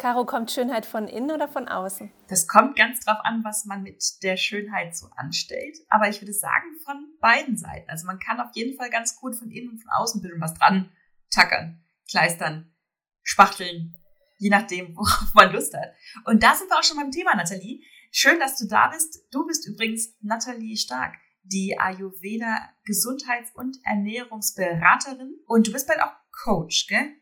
Caro, kommt Schönheit von innen oder von außen? Das kommt ganz drauf an, was man mit der Schönheit so anstellt. Aber ich würde sagen, von beiden Seiten. Also man kann auf jeden Fall ganz gut von innen und von außen bisschen was dran tackern, kleistern, spachteln, je nachdem, worauf man Lust hat. Und da sind wir auch schon beim Thema, Nathalie. Schön, dass du da bist. Du bist übrigens Nathalie Stark, die Ayurveda Gesundheits- und Ernährungsberaterin. Und du bist bald auch Coach, gell?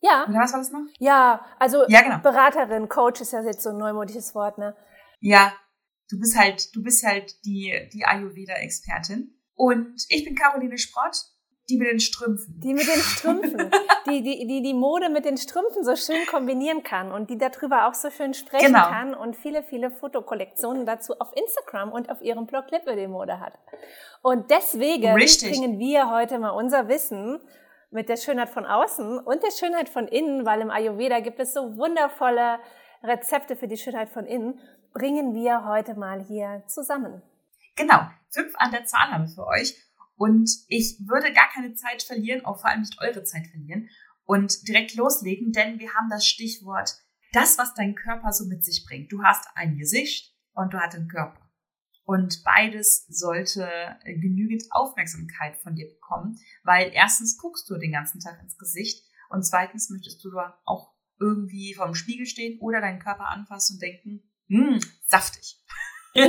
Ja. Oder was war das noch? Ja, also Ja, genau. Beraterin, Coach ist ja jetzt so ein neumodisches Wort, ne? Ja, du bist halt, du bist halt die, die Ayurveda-Expertin. Und ich bin Caroline Sprott, die mit den Strümpfen. Die mit den Strümpfen, die, die, die die Mode mit den Strümpfen so schön kombinieren kann und die darüber auch so schön sprechen Genau. kann und viele, viele Fotokollektionen dazu auf Instagram und auf ihrem Blog Lippe die Mode hat. Und deswegen Richtig. bringen wir heute mal unser Wissen mit der Schönheit von außen und der Schönheit von innen, weil im Ayurveda gibt es so wundervolle Rezepte für die Schönheit von innen, bringen wir heute mal hier zusammen. Genau, fünf an der Zahl haben wir für euch. Und ich würde gar keine Zeit verlieren, auch vor allem nicht eure Zeit verlieren und direkt loslegen, denn wir haben das Stichwort, das, was dein Körper so mit sich bringt. Du hast ein Gesicht und du hast einen Körper. Und beides sollte genügend Aufmerksamkeit von dir bekommen, weil erstens guckst du den ganzen Tag ins Gesicht und zweitens möchtest du da auch irgendwie vorm Spiegel stehen oder deinen Körper anfassen und denken, hm, saftig. das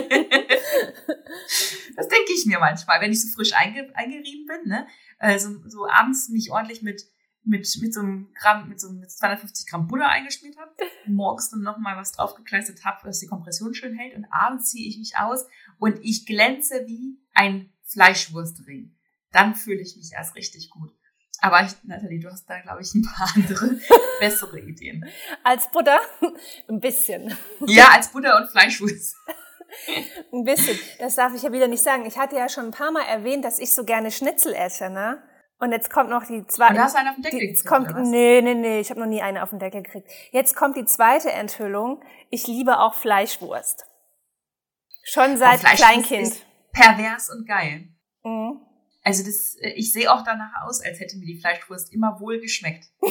denke ich mir manchmal, wenn ich so frisch einge eingerieben bin, ne? Also so abends mich ordentlich mit mit mit so einem Gramm, mit so einem mit 250 Gramm Butter eingeschmiert habe, morgens dann noch mal was draufgekleistert habe, dass die Kompression schön hält und abends ziehe ich mich aus und ich glänze wie ein Fleischwurstring. Dann fühle ich mich erst richtig gut. Aber ich, Nathalie, du hast da, glaube ich, ein paar andere bessere Ideen. Als Butter ein bisschen. Ja, als Butter und Fleischwurst. Ein bisschen. Das darf ich ja wieder nicht sagen. Ich hatte ja schon ein paar Mal erwähnt, dass ich so gerne Schnitzel esse, ne? Und jetzt kommt noch die zweite. Da hast du einen auf den Deckel die, gekriegt, kommt? Nee, nee, nee, ich habe noch nie eine auf den Deckel gekriegt. Jetzt kommt die zweite Enthüllung. Ich liebe auch Fleischwurst. Schon seit Oh, Kleinkind. ist Pervers und geil. Mhm. Also das, äh, ich sehe auch danach aus, als hätte mir die Fleischwurst immer wohl geschmeckt.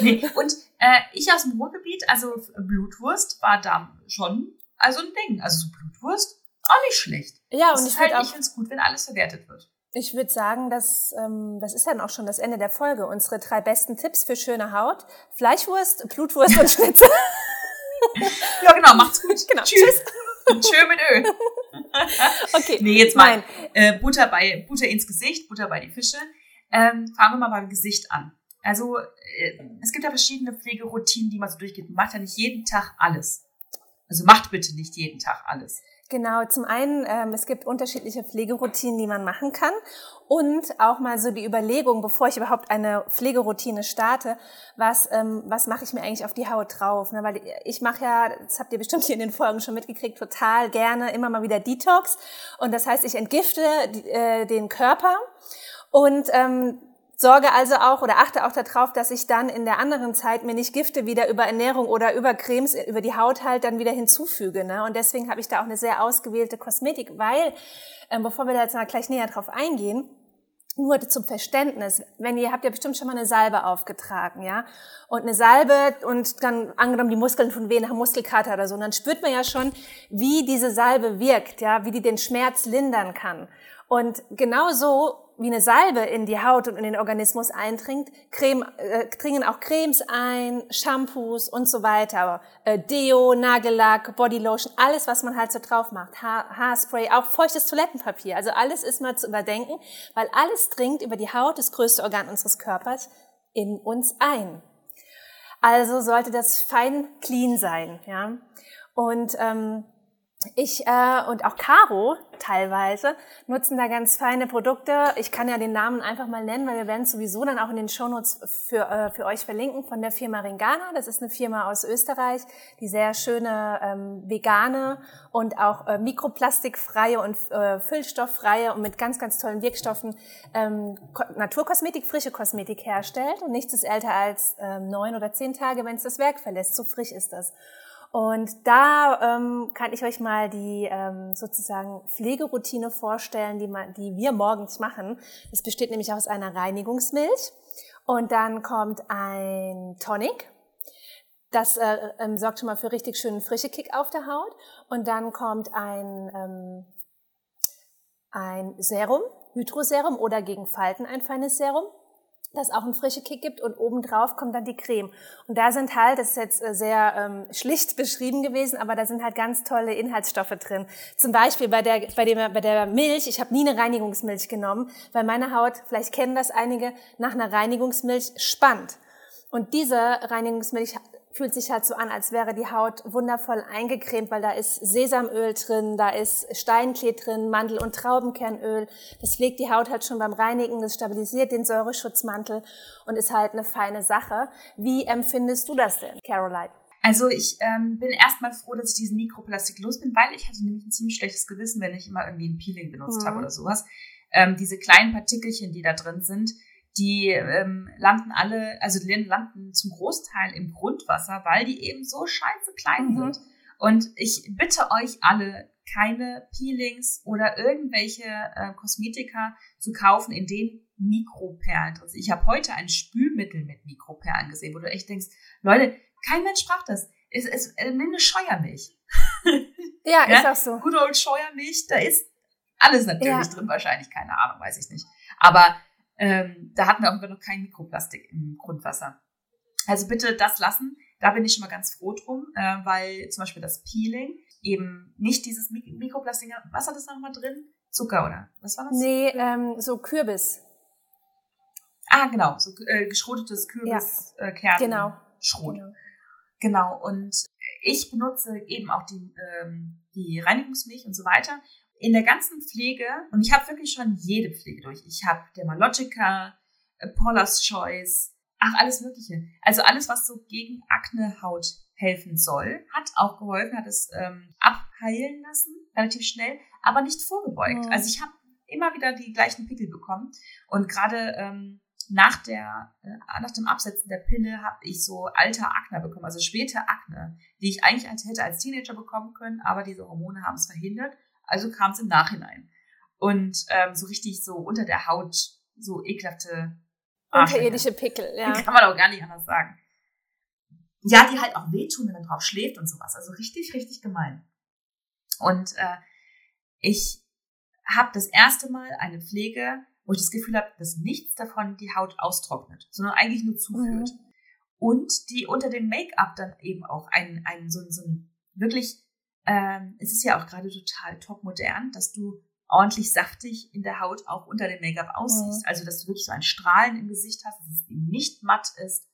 nee. Und äh, ich aus dem Ruhrgebiet, also Blutwurst war da schon also ein Ding. Also so Blutwurst auch nicht schlecht. Ja, Das und ist ich halt, ich auch, finde es gut, wenn alles verwertet wird. Ich würde sagen, dass, ähm, das ist dann auch schon das Ende der Folge. Unsere drei besten Tipps für schöne Haut. Fleischwurst, Blutwurst und Schnitzel. Ja, genau, macht's gut. Genau. Tschüss. Tschö mit Öl. Okay. Nee, jetzt mal äh, Butter bei Butter ins Gesicht, Butter bei die Fische. Ähm, fangen wir mal beim Gesicht an. Also äh, es gibt ja verschiedene Pflegeroutinen, die man so durchgeht. Man macht ja nicht jeden Tag alles. Also macht bitte nicht jeden Tag alles. Genau, zum einen, ähm, es gibt unterschiedliche Pflegeroutinen, die man machen kann. Und auch mal so die Überlegung, bevor ich überhaupt eine Pflegeroutine starte, was, ähm, was mache ich mir eigentlich auf die Haut drauf? Ne? Weil ich mache ja, das habt ihr bestimmt hier in den Folgen schon mitgekriegt, total gerne immer mal wieder Detox. Und das heißt, ich entgifte äh, den Körper und ähm, sorge also auch oder achte auch darauf, dass ich dann in der anderen Zeit mir nicht Gifte wieder über Ernährung oder über Cremes über die Haut halt dann wieder hinzufüge. Ne? Und deswegen habe ich da auch eine sehr ausgewählte Kosmetik, weil, ähm, bevor wir da jetzt mal gleich näher drauf eingehen, nur zum Verständnis, wenn ihr habt ja bestimmt schon mal eine Salbe aufgetragen, ja, und eine Salbe und dann angenommen die Muskeln von weh nach Muskelkater oder so, und dann spürt man ja schon, wie diese Salbe wirkt, ja, wie die den Schmerz lindern kann. Und genauso wie eine Salbe in die Haut und in den Organismus eindringt, Creme, äh, dringen auch Cremes ein, Shampoos und so weiter. Äh, Deo, Nagellack, Bodylotion, alles, was man halt so drauf macht. Ha Haarspray, auch feuchtes Toilettenpapier. Also alles ist mal zu überdenken, weil alles dringt über die Haut, das größte Organ unseres Körpers, in uns ein. Also sollte das fein clean sein, ja. Und ähm, ich äh, und auch Caro teilweise nutzen da ganz feine Produkte. Ich kann ja den Namen einfach mal nennen, weil wir werden es sowieso dann auch in den Shownotes für, äh, für euch verlinken von der Firma Ringana. Das ist eine Firma aus Österreich, die sehr schöne ähm, vegane und auch äh, mikroplastikfreie und äh, füllstofffreie und mit ganz, ganz tollen Wirkstoffen ähm, Ko Naturkosmetik, frische Kosmetik herstellt. Und nichts ist älter als ähm, neun oder zehn Tage, wenn es das Werk verlässt. So frisch ist das. Und da ähm, kann ich euch mal die ähm, sozusagen Pflegeroutine vorstellen, die, man, die wir morgens machen. Das besteht nämlich aus einer Reinigungsmilch Und dann kommt ein Tonic. Das äh, ähm, sorgt schon mal für richtig schönen frische Kick auf der Haut. Und dann kommt ein, ähm, ein Serum, Hydroserum oder gegen Falten ein feines Serum das auch einen frischen Kick gibt und obendrauf kommt dann die Creme. Und da sind halt, das ist jetzt äh, sehr ähm, schlicht beschrieben gewesen, aber da sind halt ganz tolle Inhaltsstoffe drin. Zum Beispiel bei der, bei, dem, bei der Milch, ich habe nie eine Reinigungsmilch genommen, weil meine Haut, vielleicht kennen das einige, nach einer Reinigungsmilch spannt. Und diese Reinigungsmilch fühlt sich halt so an, als wäre die Haut wundervoll eingecremt, weil da ist Sesamöl drin, da ist Steinklee drin, Mandel- und Traubenkernöl. Das pflegt die Haut halt schon beim Reinigen, das stabilisiert den Säureschutzmantel und ist halt eine feine Sache. Wie empfindest du das denn, Caroline? Also ich ähm, bin erstmal froh, dass ich diesen Mikroplastik los bin, weil ich hatte nämlich ein ziemlich schlechtes Gewissen, wenn ich immer irgendwie ein Peeling benutzt mhm. habe oder sowas. Ähm, diese kleinen Partikelchen, die da drin sind, die ähm, landen alle, also die landen zum Großteil im Grundwasser, weil die eben so scheiße klein mhm. sind. Und ich bitte euch alle, keine Peelings oder irgendwelche äh, Kosmetika zu kaufen, in denen Mikroperlen drin sind. Ich habe heute ein Spülmittel mit Mikroperlen gesehen, wo du echt denkst, Leute, kein Mensch braucht das. Es ist äh, eine Scheuermilch. Ja, ja, ist auch so. Gute old Scheuermilch, da ist alles natürlich ja. drin, wahrscheinlich, keine Ahnung, weiß ich nicht. Aber ähm, da hatten wir auch noch kein Mikroplastik im Grundwasser. Also bitte das lassen. Da bin ich schon mal ganz froh drum, äh, weil zum Beispiel das Peeling eben nicht dieses Mik Mikroplastik, was hat das nochmal drin? Zucker oder was war das? Nee, ähm, so Kürbis. Ah, genau, so äh, geschrotetes Kürbiskern. Ja, äh, genau. Schrot. Genau. genau. Und ich benutze eben auch die, ähm, die Reinigungsmilch und so weiter in der ganzen Pflege, und ich habe wirklich schon jede Pflege durch. Ich habe Dermalogica, äh, Paula's Choice, ach, alles Mögliche. Also alles, was so gegen Aknehaut helfen soll, hat auch geholfen, hat es ähm, abheilen lassen, relativ schnell, aber nicht vorgebeugt. Mhm. Also ich habe immer wieder die gleichen Pickel bekommen. Und gerade ähm, nach, der, äh, nach dem Absetzen der Pille habe ich so alter Akne bekommen, also späte Akne, die ich eigentlich als, hätte als Teenager bekommen können, aber diese Hormone haben es verhindert. Also kam es im Nachhinein. Und ähm, so richtig so unter der Haut so ekelhafte Unterirdische Pickel, ja. Kann man auch gar nicht anders sagen. Ja, die halt auch wehtun, wenn man drauf schläft und sowas. Also richtig, richtig gemein. Und äh, ich habe das erste Mal eine Pflege, wo ich das Gefühl habe, dass nichts davon die Haut austrocknet, sondern eigentlich nur zuführt. Mhm. Und die unter dem Make-up dann eben auch einen, einen so, so ein wirklich ähm, es ist ja auch gerade total top modern, dass du ordentlich saftig in der Haut auch unter dem Make-up aussiehst. Mhm. Also, dass du wirklich so ein Strahlen im Gesicht hast, dass es eben nicht matt ist,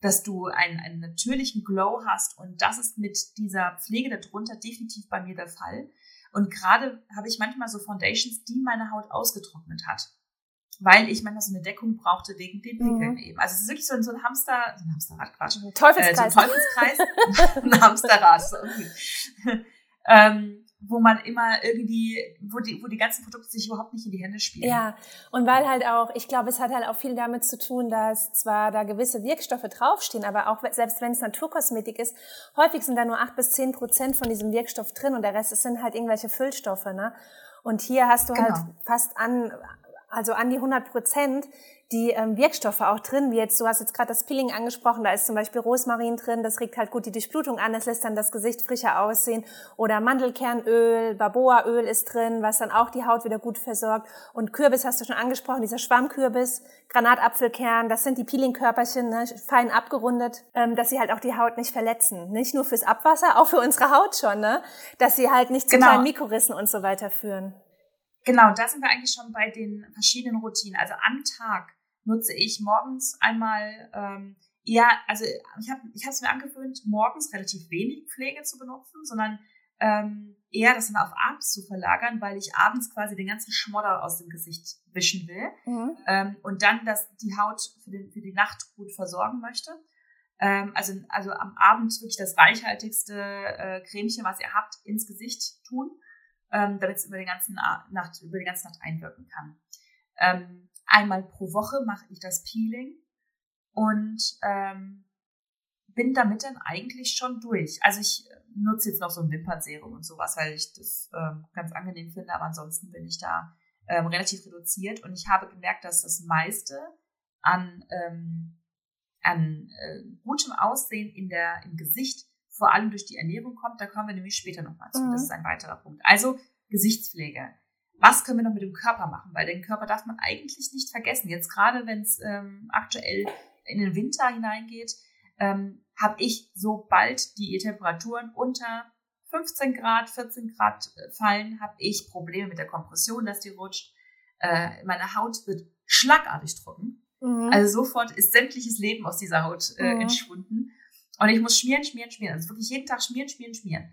dass du einen, einen natürlichen Glow hast. Und das ist mit dieser Pflege darunter definitiv bei mir der Fall. Und gerade habe ich manchmal so Foundations, die meine Haut ausgetrocknet hat weil ich manchmal so eine Deckung brauchte wegen den Pickeln mhm. eben. Also es ist wirklich so ein, so ein Hamster, so ein Hamsterrad, Quatsch. Teufelskreis. Äh, so ein Teufelskreis. ein Hamsterrad. So ähm, wo man immer irgendwie, wo die, wo die ganzen Produkte sich überhaupt nicht in die Hände spielen. Ja, und weil halt auch, ich glaube, es hat halt auch viel damit zu tun, dass zwar da gewisse Wirkstoffe draufstehen, aber auch selbst wenn es Naturkosmetik ist, häufig sind da nur acht bis zehn Prozent von diesem Wirkstoff drin und der Rest sind halt irgendwelche Füllstoffe, ne? Und hier hast du halt genau. halt fast an, also an die 100 Prozent, die ähm, Wirkstoffe auch drin, wie jetzt, du hast jetzt gerade das Peeling angesprochen, da ist zum Beispiel Rosmarin drin, das regt halt gut die Durchblutung an, das lässt dann das Gesicht frischer aussehen. Oder Mandelkernöl, Baboaöl ist drin, was dann auch die Haut wieder gut versorgt. Und Kürbis hast du schon angesprochen, dieser Schwammkürbis, Granatapfelkern, das sind die Peelingkörperchen, ne, fein abgerundet, ähm, dass sie halt auch die Haut nicht verletzen. Nicht nur fürs Abwasser, auch für unsere Haut schon, ne? dass sie halt nicht zu genau. kleinen Mikrorissen und so weiter führen. Genau, da sind wir eigentlich schon bei den verschiedenen Routinen. Also am Tag nutze ich morgens einmal ähm, eher, also ich habe ich es mir angewöhnt, morgens relativ wenig Pflege zu benutzen, sondern ähm, eher das dann auf abends zu verlagern, weil ich abends quasi den ganzen Schmodder aus dem Gesicht wischen will mhm. ähm, und dann das, die Haut für, den, für die Nacht gut versorgen möchte. Ähm, also, also am Abend wirklich das reichhaltigste äh, Cremchen, was ihr habt, ins Gesicht tun ähm, damit es über die ganze Nacht, über die ganze Nacht einwirken kann. Ähm, einmal pro Woche mache ich das Peeling und ähm, bin damit dann eigentlich schon durch. Also ich nutze jetzt noch so ein Wimpernserum und sowas, weil ich das ähm, ganz angenehm finde, aber ansonsten bin ich da ähm, relativ reduziert und ich habe gemerkt, dass das meiste an, ähm, an äh, gutem Aussehen in der, im Gesicht vor allem durch die Ernährung kommt. Da kommen wir nämlich später nochmal zu. Mhm. Das ist ein weiterer Punkt. Also Gesichtspflege. Was können wir noch mit dem Körper machen? Weil den Körper darf man eigentlich nicht vergessen. Jetzt gerade, wenn es ähm, aktuell in den Winter hineingeht, ähm, habe ich, sobald die Temperaturen unter 15 Grad, 14 Grad äh, fallen, habe ich Probleme mit der Kompression, dass die rutscht. Äh, meine Haut wird schlagartig trocken. Mhm. Also sofort ist sämtliches Leben aus dieser Haut äh, mhm. entschwunden. Und ich muss schmieren, schmieren, schmieren. Also wirklich jeden Tag schmieren, schmieren, schmieren.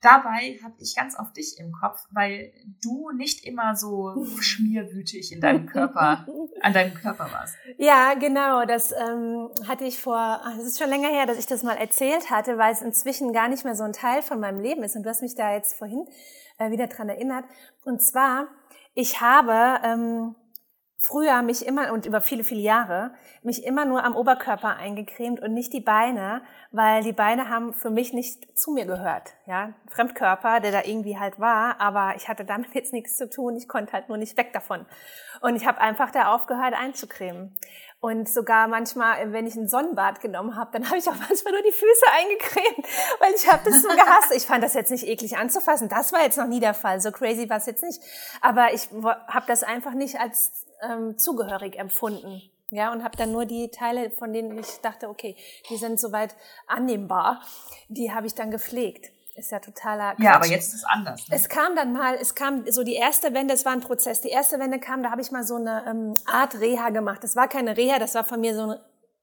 Dabei habe ich ganz auf dich im Kopf, weil du nicht immer so schmierwütig in deinem Körper, an deinem Körper warst. Ja, genau. Das ähm, hatte ich vor, es ist schon länger her, dass ich das mal erzählt hatte, weil es inzwischen gar nicht mehr so ein Teil von meinem Leben ist. Und du hast mich da jetzt vorhin äh, wieder dran erinnert. Und zwar, ich habe ähm, früher mich immer und über viele, viele Jahre mich immer nur am Oberkörper eingecremt und nicht die Beine, weil die Beine haben für mich nicht zu mir gehört. Ja, Fremdkörper, der da irgendwie halt war, aber ich hatte damit jetzt nichts zu tun. Ich konnte halt nur nicht weg davon. Und ich habe einfach da aufgehört einzucremen. Und sogar manchmal, wenn ich ein Sonnenbad genommen habe, dann habe ich auch manchmal nur die Füße eingecremt, weil ich habe das so gehasst. Ich fand das jetzt nicht eklig anzufassen. Das war jetzt noch nie der Fall. So crazy war es jetzt nicht. Aber ich habe das einfach nicht als ähm, zugehörig empfunden. Ja, und habe dann nur die Teile, von denen ich dachte, okay, die sind soweit annehmbar, die habe ich dann gepflegt. Ist ja totaler Quatsch. Ja, aber jetzt ist es anders. Ne? Es kam dann mal, es kam so die erste Wende, es war ein Prozess. Die erste Wende kam, da habe ich mal so eine ähm, Art Reha gemacht. Das war keine Reha, das war von mir so ein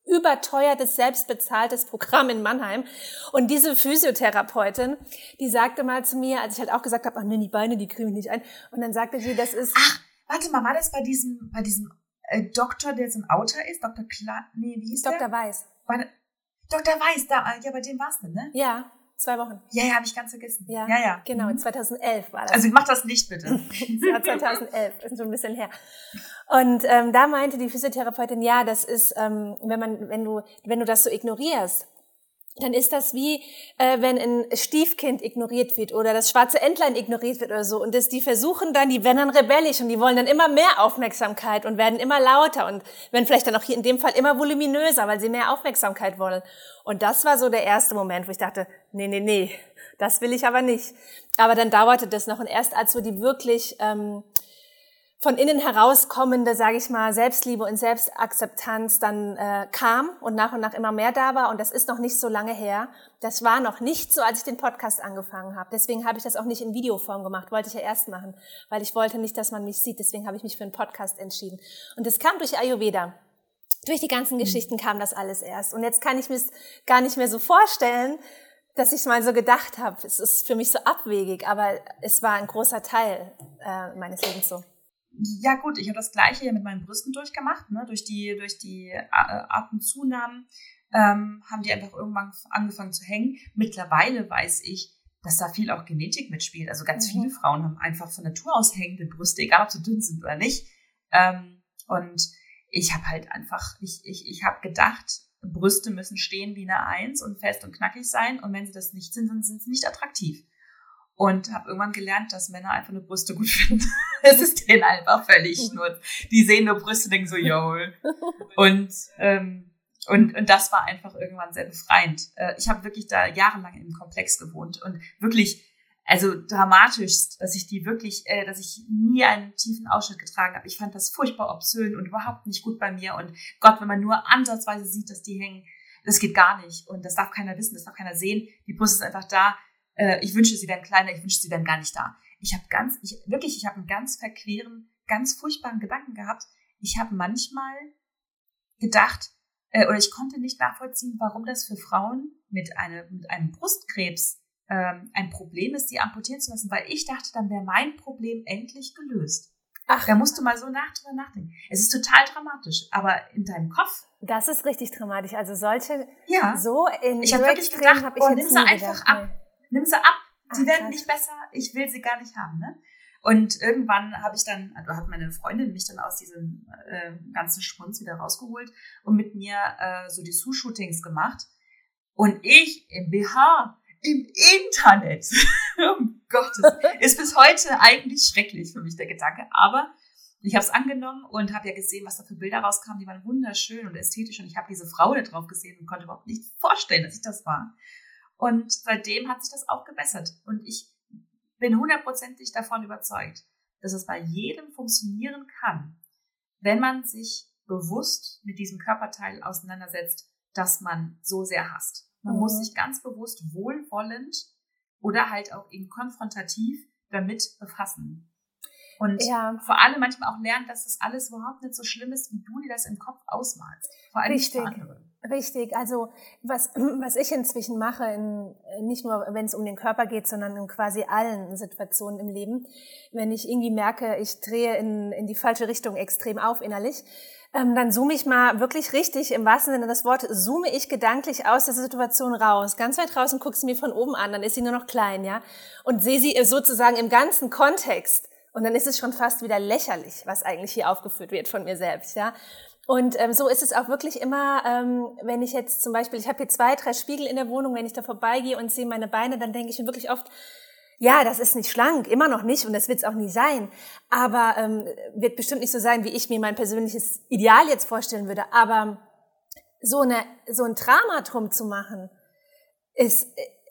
überteuertes, selbstbezahltes Programm in Mannheim. Und diese Physiotherapeutin, die sagte mal zu mir, als ich halt auch gesagt habe, ach nee, die Beine, die kriege ich nicht ein. Und dann sagte sie, das ist... Ach, warte mal, war das bei diesem, bei diesem äh, Doktor, der so ein Autor ist? Dr. Kla nee, wie hieß Dr. der? Dr. Weiß. War Dr. Weiß, da, ja, bei dem warst du, ne? Ja. Zwei Wochen. Ja, ja, habe ich ganz vergessen. Ja, ja. ja. Genau, mhm. 2011 war das. Also mach das nicht bitte. ja, 2011, ist schon ein bisschen her. Und ähm, da meinte die Physiotherapeutin, ja, das ist, ähm, wenn man, wenn du, wenn du das so ignorierst, dann ist das wie, äh, wenn ein Stiefkind ignoriert wird oder das schwarze Entlein ignoriert wird oder so. Und das, die versuchen dann, die werden dann rebellisch und die wollen dann immer mehr Aufmerksamkeit und werden immer lauter und werden vielleicht dann auch hier in dem Fall immer voluminöser, weil sie mehr Aufmerksamkeit wollen. Und das war so der erste Moment, wo ich dachte, nee, nee, nee, das will ich aber nicht. Aber dann dauerte das noch und erst als so die wirklich ähm, von innen herauskommende, sage ich mal, Selbstliebe und Selbstakzeptanz dann äh, kam und nach und nach immer mehr da war. Und das ist noch nicht so lange her. Das war noch nicht so, als ich den Podcast angefangen habe. Deswegen habe ich das auch nicht in Videoform gemacht. Wollte ich ja erst machen, weil ich wollte nicht, dass man mich sieht. Deswegen habe ich mich für einen Podcast entschieden. Und das kam durch Ayurveda. Durch die ganzen mhm. Geschichten kam das alles erst. Und jetzt kann ich mir gar nicht mehr so vorstellen, dass ich mal so gedacht habe. Es ist für mich so abwegig, aber es war ein großer Teil äh, meines Lebens so. Ja gut, ich habe das gleiche hier mit meinen Brüsten durchgemacht. Ne? Durch die, durch die äh, Atemzunahmen ähm, haben die einfach irgendwann angefangen zu hängen. Mittlerweile weiß ich, dass da viel auch Genetik mitspielt. Also ganz mhm. viele Frauen haben einfach von Natur aus hängende Brüste, egal ob sie dünn sind oder nicht. Ähm, und ich habe halt einfach, ich, ich, ich habe gedacht, Brüste müssen stehen wie eine Eins und fest und knackig sein. Und wenn sie das nicht sind, dann sind sie nicht attraktiv. Und habe irgendwann gelernt, dass Männer einfach nur Brüste gut finden. es ist denen einfach völlig nur, die sehen nur Brüste, denken so, yo. Und, ähm, und, und das war einfach irgendwann sehr befreiend. Äh, ich habe wirklich da jahrelang im Komplex gewohnt und wirklich, also dramatisch, dass ich die wirklich, äh, dass ich nie einen tiefen Ausschnitt getragen habe. Ich fand das furchtbar obszön und überhaupt nicht gut bei mir. Und Gott, wenn man nur ansatzweise sieht, dass die hängen, das geht gar nicht. Und das darf keiner wissen, das darf keiner sehen. Die Brust ist einfach da äh, ich wünsche, sie wären kleiner, ich wünsche, sie wären gar nicht da. Ich habe ganz, ich, wirklich, ich habe einen ganz verqueren, ganz furchtbaren Gedanken gehabt. Ich habe manchmal gedacht, äh, oder ich konnte nicht nachvollziehen, warum das für Frauen mit, eine, mit einem Brustkrebs ähm, ein Problem ist, sie amputieren zu lassen, weil ich dachte, dann wäre mein Problem endlich gelöst. Ach. Da musst du mal so nach drüber nachdenken. Es ist total dramatisch, aber in deinem Kopf. Das ist richtig dramatisch. Also solche ja. so in Ich habe wirklich gedacht, hab ich boah, nimm sie einfach gedacht, ab. Nimm sie ab. Sie Ach, werden nicht besser. Ich will sie gar nicht haben. Ne? Und irgendwann habe ich dann, also hat meine Freundin mich dann aus diesem äh, ganzen Spunz wieder rausgeholt und mit mir äh, so die Sue-Shootings gemacht. Und ich im BH, im Internet, um Gottes, ist bis heute eigentlich schrecklich für mich der Gedanke. Aber Ich habe es angenommen und habe ja gesehen, was da für Bilder rauskamen. Die waren wunderschön und ästhetisch. Und ich habe diese Frau da drauf gesehen und konnte überhaupt nicht vorstellen, dass ich das war. Und seitdem hat sich das auch gebessert. Und ich bin hundertprozentig davon überzeugt, dass es bei jedem funktionieren kann, wenn man sich bewusst mit diesem Körperteil auseinandersetzt, das man so sehr hasst. Man mhm. muss sich ganz bewusst wohlwollend oder halt auch eben konfrontativ damit befassen. Und ja. vor allem manchmal auch lernen, dass das alles überhaupt nicht so schlimm ist, wie du dir das im Kopf ausmalst. Vor allem Richtig. für andere. Richtig. Also was, was ich inzwischen mache, in, nicht nur wenn es um den Körper geht, sondern in quasi allen Situationen im Leben, wenn ich irgendwie merke, ich drehe in, in die falsche Richtung extrem auf innerlich, ähm, dann zoome ich mal wirklich richtig, im wahrsten Sinne des Wortes, zoome ich gedanklich aus der Situation raus. Ganz weit und gucke sie mir von oben an, dann ist sie nur noch klein, ja. Und sehe sie sozusagen im ganzen Kontext. Und dann ist es schon fast wieder lächerlich, was eigentlich hier aufgeführt wird von mir selbst, ja. Und ähm, so ist es auch wirklich immer, ähm, wenn ich jetzt zum Beispiel, ich habe hier zwei, drei Spiegel in der Wohnung, wenn ich da vorbeigehe und sehe meine Beine, dann denke ich mir wirklich oft, ja, das ist nicht schlank, immer noch nicht und das wird es auch nie sein. Aber ähm, wird bestimmt nicht so sein, wie ich mir mein persönliches Ideal jetzt vorstellen würde. Aber so, eine, so ein Drama drum zu machen, ist,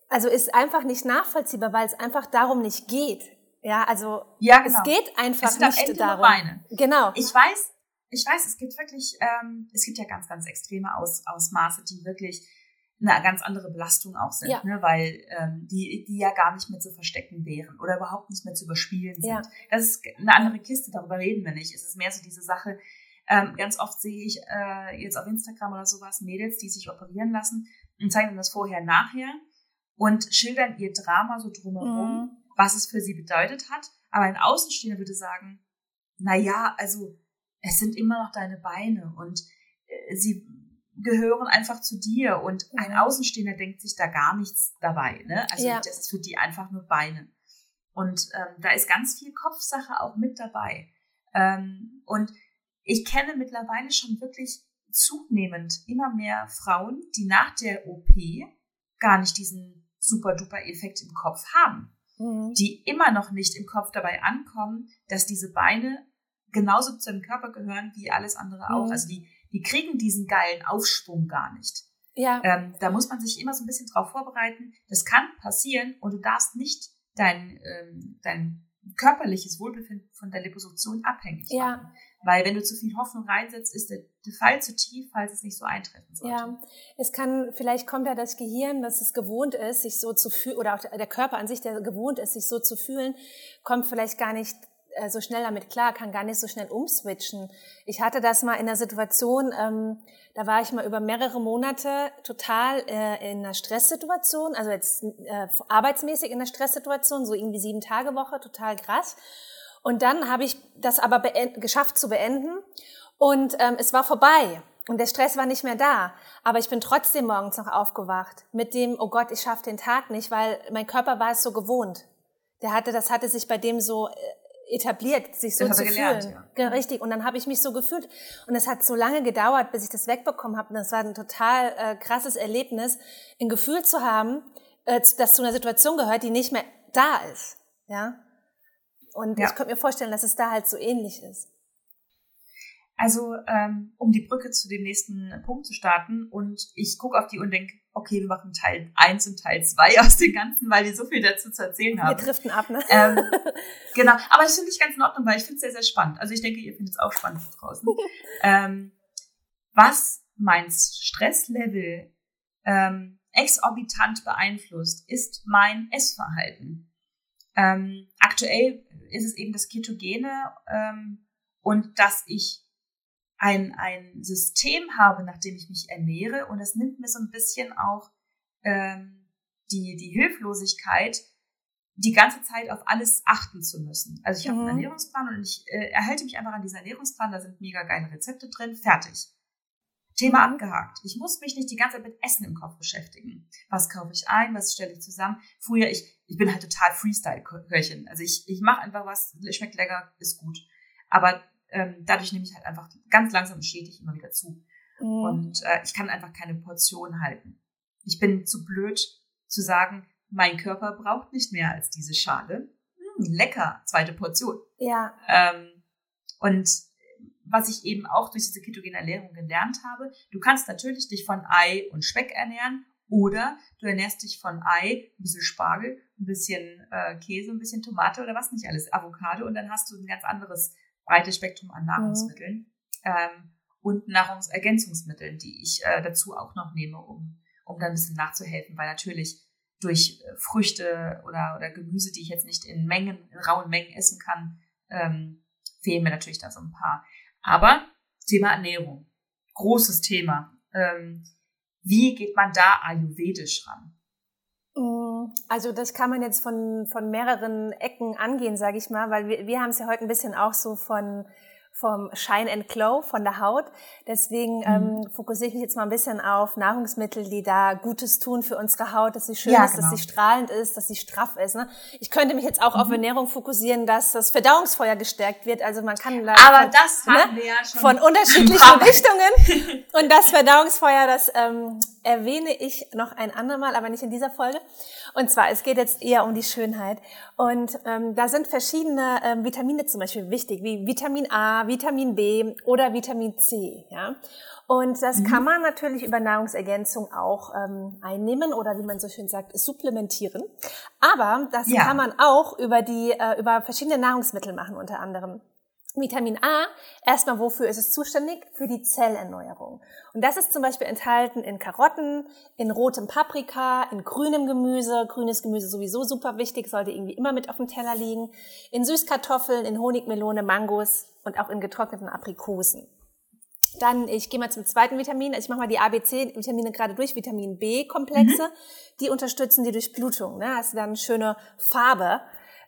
also ist einfach nicht nachvollziehbar, weil es einfach darum nicht geht. Ja, also ja, genau. es geht einfach es nicht darum. Beine. Genau. Ich weiß, ich weiß, es gibt wirklich, ähm, es gibt ja ganz, ganz extreme Aus, Ausmaße, die wirklich eine ganz andere Belastung auch sind, ja. ne? weil ähm, die, die ja gar nicht mehr zu verstecken wären oder überhaupt nicht mehr zu überspielen sind. Ja. Das ist eine andere Kiste, darüber reden wir nicht. Es ist mehr so diese Sache, ähm, ganz oft sehe ich äh, jetzt auf Instagram oder sowas Mädels, die sich operieren lassen und zeigen das vorher, nachher und schildern ihr Drama so drumherum, mhm. was es für sie bedeutet hat. Aber ein Außenstehender würde sagen, na ja, also es sind immer noch deine Beine und äh, sie gehören einfach zu dir und ein. Außenstehender denkt sich da gar nichts dabei. Ne? Also ja. das ist für die einfach nur Beine. Und ähm, da ist ganz viel Kopfsache auch mit dabei. Ähm, und ich kenne mittlerweile schon wirklich zunehmend immer mehr Frauen, die nach der OP gar nicht diesen super duper Effekt im Kopf haben. Mhm. Die immer noch nicht im Kopf dabei ankommen, dass diese Beine genauso zu dem Körper gehören wie alles andere auch. Mhm. Also die die kriegen diesen geilen Aufschwung gar nicht. Ja. Ähm, da muss man sich immer so ein bisschen drauf vorbereiten. Das kann passieren und du darfst nicht dein, ähm, dein körperliches Wohlbefinden von der Liposuktion abhängig ja. machen. Weil wenn du zu viel Hoffnung reinsetzt, ist der, Fall zu tief, falls es nicht so eintreffen sollte. Ja, es kann, vielleicht kommt ja das Gehirn, das es gewohnt ist, sich so zu fühlen, oder auch der Körper an sich, der gewohnt ist, sich so zu fühlen, kommt vielleicht gar nicht äh, so schnell damit klar, kann gar nicht so schnell umswitchen. Ich hatte das mal in der Situation, ähm, da war ich mal über mehrere Monate total äh, in einer Stresssituation, also jetzt äh, arbeitsmäßig in einer Stresssituation, so irgendwie sieben Tage Woche, total krass. Und dann habe ich das aber geschafft zu beenden und ähm, es war vorbei. Und der Stress war nicht mehr da. Aber ich bin trotzdem morgens noch aufgewacht mit dem, oh Gott, ich schaffe den Tag nicht, weil mein Körper war es so gewohnt. Der hatte, das hatte sich bei dem so äh, etabliert, sich so zu gelernt, fühlen. Ja. Richtig. Und dann habe ich mich so gefühlt. Und es hat so lange gedauert, bis ich das wegbekommen habe. Und das war ein total äh, krasses Erlebnis, ein Gefühl zu haben, äh, das zu einer Situation gehört, die nicht mehr da ist. Ja. Und ja. ich könnte mir vorstellen, dass es da halt so ähnlich ist. Also, ähm, um die Brücke zu dem nächsten Punkt zu starten und ich gucke auf die und denke, okay, wir machen Teil 1 und Teil 2 aus dem Ganzen, weil wir so viel dazu zu erzählen haben. Wir driften ab, ne? Ähm, genau, aber das finde ich ganz in Ordnung, weil ich finde es sehr, sehr spannend. Also ich denke, ihr findet es auch spannend draußen. ähm, was mein Stresslevel ähm, exorbitant beeinflusst, ist mein Essverhalten. Ähm, aktuell ist es eben das Ketogene ähm, und dass ich ein, ein System habe, nach dem ich mich ernähre und es nimmt mir so ein bisschen auch ähm, die, die Hilflosigkeit, die ganze Zeit auf alles achten zu müssen. Also ich habe einen mhm. Ernährungsplan und ich äh, erhalte mich einfach an diesen Ernährungsplan, da sind mega geile Rezepte drin, fertig. Thema mhm. abgehakt. Ich muss mich nicht die ganze Zeit mit Essen im Kopf beschäftigen. Was kaufe ich ein, was stelle ich zusammen? Früher, ich, ich bin halt total Freestyle-Köchin. Also ich, ich mache einfach was, schmeckt lecker, ist gut. Aber ähm, dadurch nehme ich halt einfach ganz langsam stetig immer wieder zu. Mhm. Und äh, ich kann einfach keine Portion halten. Ich bin zu blöd zu sagen, mein Körper braucht nicht mehr als diese Schale. Hm, lecker, zweite Portion. Ja. Ähm, Und was ich eben auch durch diese ketogene Ernährung gelernt habe, du kannst natürlich dich von Ei und Speck ernähren oder du ernährst dich von Ei, ein bisschen Spargel, ein bisschen äh, Käse, ein bisschen Tomate oder was nicht alles, Avocado und dann hast du ein ganz anderes breites Spektrum an Nahrungsmitteln mhm. ähm, und Nahrungsergänzungsmitteln, die ich äh, dazu auch noch nehme, um, um dann ein bisschen nachzuhelfen, weil natürlich durch äh, Früchte oder, oder Gemüse, die ich jetzt nicht in Mengen, in rauen Mengen essen kann, ähm, fehlen mir natürlich da so ein paar. Aber Thema Ernährung, großes Thema. Ähm, wie geht man da ayurvedisch ran? Also das kann man jetzt von, von mehreren Ecken angehen, sage ich mal, weil wir, wir haben es ja heute ein bisschen auch so von vom Shine and Glow von der Haut. Deswegen mhm. ähm, fokussiere ich mich jetzt mal ein bisschen auf Nahrungsmittel, die da Gutes tun für unsere Haut, dass sie schön ja, ist, genau. dass sie strahlend ist, dass sie straff ist. Ne? Ich könnte mich jetzt auch mhm. auf Ernährung fokussieren, dass das Verdauungsfeuer gestärkt wird. Also man kann da Aber von, das ne, wir ja schon von unterschiedlichen Richtungen. Und das Verdauungsfeuer, das ähm, erwähne ich noch ein andermal, aber nicht in dieser Folge. Und zwar, es geht jetzt eher um die Schönheit. Und ähm, da sind verschiedene ähm, Vitamine zum Beispiel wichtig, wie Vitamin A, Vitamin B oder Vitamin C. Ja? Und das mhm. kann man natürlich über Nahrungsergänzung auch ähm, einnehmen oder wie man so schön sagt, supplementieren. Aber das ja. kann man auch über die äh, über verschiedene Nahrungsmittel machen unter anderem. Vitamin A, erstmal wofür ist es zuständig? Für die Zellerneuerung. Und das ist zum Beispiel enthalten in Karotten, in rotem Paprika, in grünem Gemüse. Grünes Gemüse sowieso super wichtig, sollte irgendwie immer mit auf dem Teller liegen. In Süßkartoffeln, in Honigmelone, Mangos und auch in getrockneten Aprikosen. Dann, ich gehe mal zum zweiten Vitamin. Also ich mache mal die ABC-Vitamine gerade durch. Vitamin B-Komplexe, mhm. die unterstützen die Durchblutung. Ne? Hast du dann eine schöne Farbe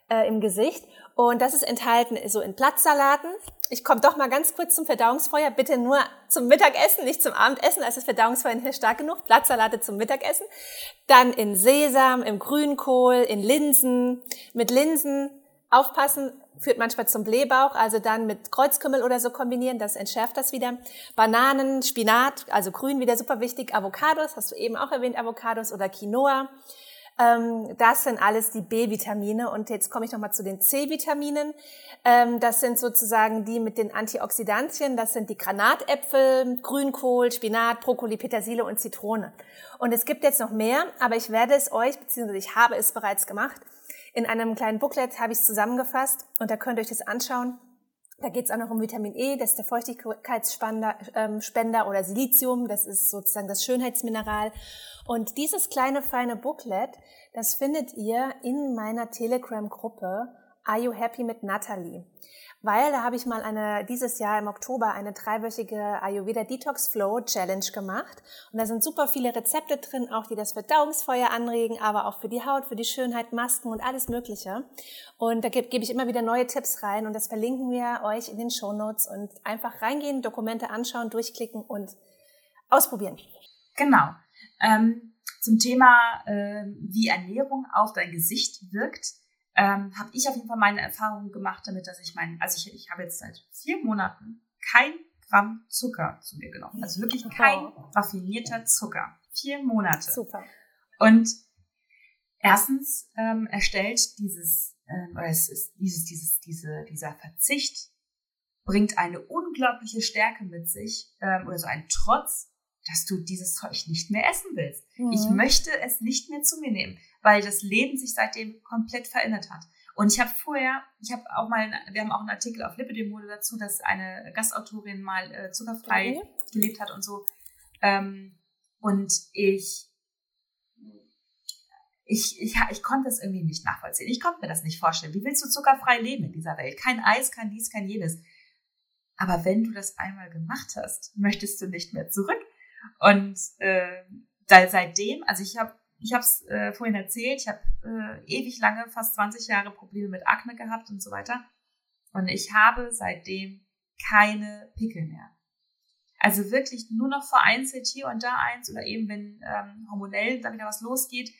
äh, im Gesicht. Und das ist enthalten so in Platzsalaten. Ich komme doch mal ganz kurz zum Verdauungsfeuer. Bitte nur zum Mittagessen, nicht zum Abendessen. Ist das Verdauungsfeuer nicht stark genug. Platzsalate zum Mittagessen. Dann in Sesam, im Grünkohl, in Linsen. Mit Linsen aufpassen, führt manchmal zum Blähbauch. Also dann mit Kreuzkümmel oder so kombinieren. Das entschärft das wieder. Bananen, Spinat, also grün wieder super wichtig. Avocados, hast du eben auch erwähnt, Avocados oder Quinoa. Ähm, das sind alles die B-Vitamine. Und jetzt komme ich nochmal zu den C-Vitaminen. Ähm, das sind sozusagen die mit den Antioxidantien. Das sind die Granatäpfel, Grünkohl, Spinat, Brokkoli, Petersilie und Zitrone. Und es gibt jetzt noch mehr, aber ich werde es euch, beziehungsweise ich habe es bereits gemacht, in einem kleinen Booklet habe ich es zusammengefasst und da könnt ihr euch das anschauen. Da geht es auch noch um Vitamin E, das ist der Feuchtigkeitsspender ähm, oder Silizium, das ist sozusagen das Schönheitsmineral. Und dieses kleine feine Booklet, das findet ihr in meiner Telegram-Gruppe Are You Happy mit Natalie? Weil da habe ich mal eine, dieses Jahr im Oktober eine dreiwöchige Ayurveda Detox Flow Challenge gemacht. Und da sind super viele Rezepte drin, auch die das Verdauungsfeuer anregen, aber auch für die Haut, für die Schönheit, Masken und alles Mögliche. Und da gebe, gebe ich immer wieder neue Tipps rein und das verlinken wir euch in den Show Notes und einfach reingehen, Dokumente anschauen, durchklicken und ausprobieren. Genau. Ähm, zum Thema, äh, wie Ernährung auf dein Gesicht wirkt, ähm, habe ich auf jeden Fall meine Erfahrungen gemacht damit, dass ich mein, also ich, ich habe jetzt seit vier Monaten kein Gramm Zucker zu mir genommen. Also wirklich kein raffinierter Zucker. Vier Monate. Super. Und erstens ähm, erstellt dieses, äh, oder es ist dieses, dieses, diese, dieser Verzicht bringt eine unglaubliche Stärke mit sich ähm, oder so ein Trotz, dass du dieses Zeug nicht mehr essen willst. Mhm. Ich möchte es nicht mehr zu mir nehmen, weil das Leben sich seitdem komplett verändert hat. Und ich habe vorher, ich habe auch mal, wir haben auch einen Artikel auf Lipidemode dazu, dass eine Gastautorin mal äh, zuckerfrei mhm. gelebt hat und so. Ähm, und ich, ich, ich, ich konnte das irgendwie nicht nachvollziehen. Ich konnte mir das nicht vorstellen. Wie willst du zuckerfrei leben in dieser Welt? Kein Eis, kein dies, kein jenes. Aber wenn du das einmal gemacht hast, möchtest du nicht mehr zurück. Und äh, da, seitdem, also ich habe ich habe es äh, vorhin erzählt, ich habe äh, ewig lange, fast 20 Jahre Probleme mit Akne gehabt und so weiter. Und ich habe seitdem keine Pickel mehr. Also wirklich nur noch vereinzelt hier und da eins oder eben wenn ähm, hormonell da wieder was losgeht,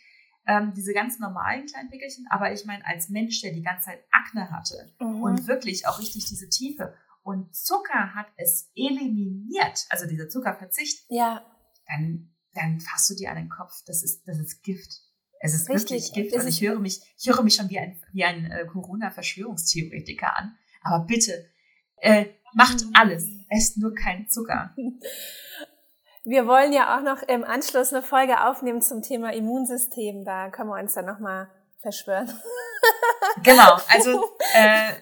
ähm, diese ganz normalen kleinen Pickelchen. Aber ich meine, als Mensch, der die ganze Zeit Akne hatte mhm. und wirklich auch richtig diese Tiefe und Zucker hat es eliminiert, also dieser Zuckerverzicht, ja. dann, dann fasst du dir an den Kopf. Das ist, das ist Gift. Es ist Richtig. wirklich Gift. Und ich höre mich, ich höre mich schon wie ein, wie ein äh, Corona-Verschwörungstheoretiker an. Aber bitte, Äh, macht alles, esst nur keinen Zucker. Wir wollen ja auch noch im Anschluss eine Folge aufnehmen zum Thema Immunsystem. Da können wir uns dann nochmal verschwören. Genau, also äh,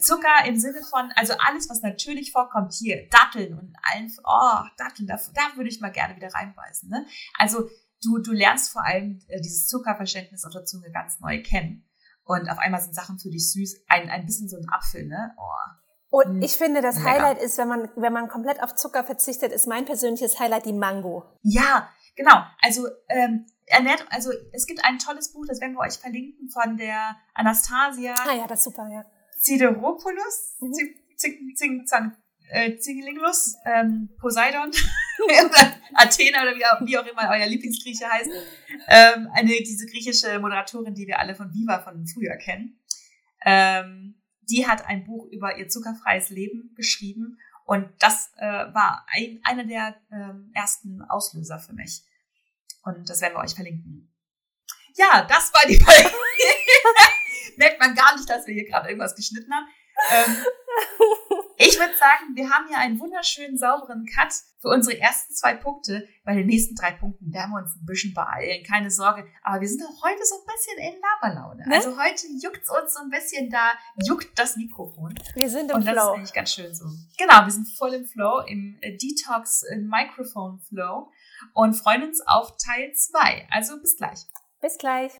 Zucker im Sinne von, also alles, was natürlich vorkommt, hier, Datteln und allen, oh, Datteln, da, da würde ich mal gerne wieder reinbeißen. Ne? Also du, du lernst vor allem äh, dieses Zuckerverständnis auf der Zunge ganz neu kennen. Und auf einmal sind Sachen für dich süß, ein, ein bisschen so ein Apfel, ne? Oh. Und ich finde, das Lecker. Highlight ist, wenn man, wenn man komplett auf Zucker verzichtet, ist mein persönliches Highlight die Mango. Ja, genau. Also ähm, ernährt, also es gibt ein tolles Buch, das werden wir euch verlinken von der Anastasia. Ah ja, das ist super, ja. Sideropoulos, mhm. Äh, ähm, Poseidon, Athena oder wie, wie, auch immer euer Lieblingsgrieche heißt. Ähm, eine, diese griechische Moderatorin, die wir alle von Viva von früher kennen. Ähm, die hat ein Buch über ihr zuckerfreies Leben geschrieben und das äh, war ein, einer der ähm, ersten Auslöser für mich. Und das werden wir euch verlinken. Ja, das war die Folge. Merkt man gar nicht, dass wir hier gerade irgendwas geschnitten haben. Ähm, ich würde sagen, wir haben hier einen wunderschönen, sauberen Cut für unsere ersten zwei Punkte. Bei den nächsten drei Punkten werden wir uns ein bisschen beeilen, keine Sorge. Aber wir sind auch heute so ein bisschen in Laberlaune. Ne? Also heute juckt uns so ein bisschen da, juckt das Mikrofon. Wir sind im Und Flow. das ist eigentlich ganz schön so. Genau, wir sind voll im Flow, im äh, Detox äh, Microphone Flow und freuen uns auf Teil 2. Also bis gleich. Bis gleich.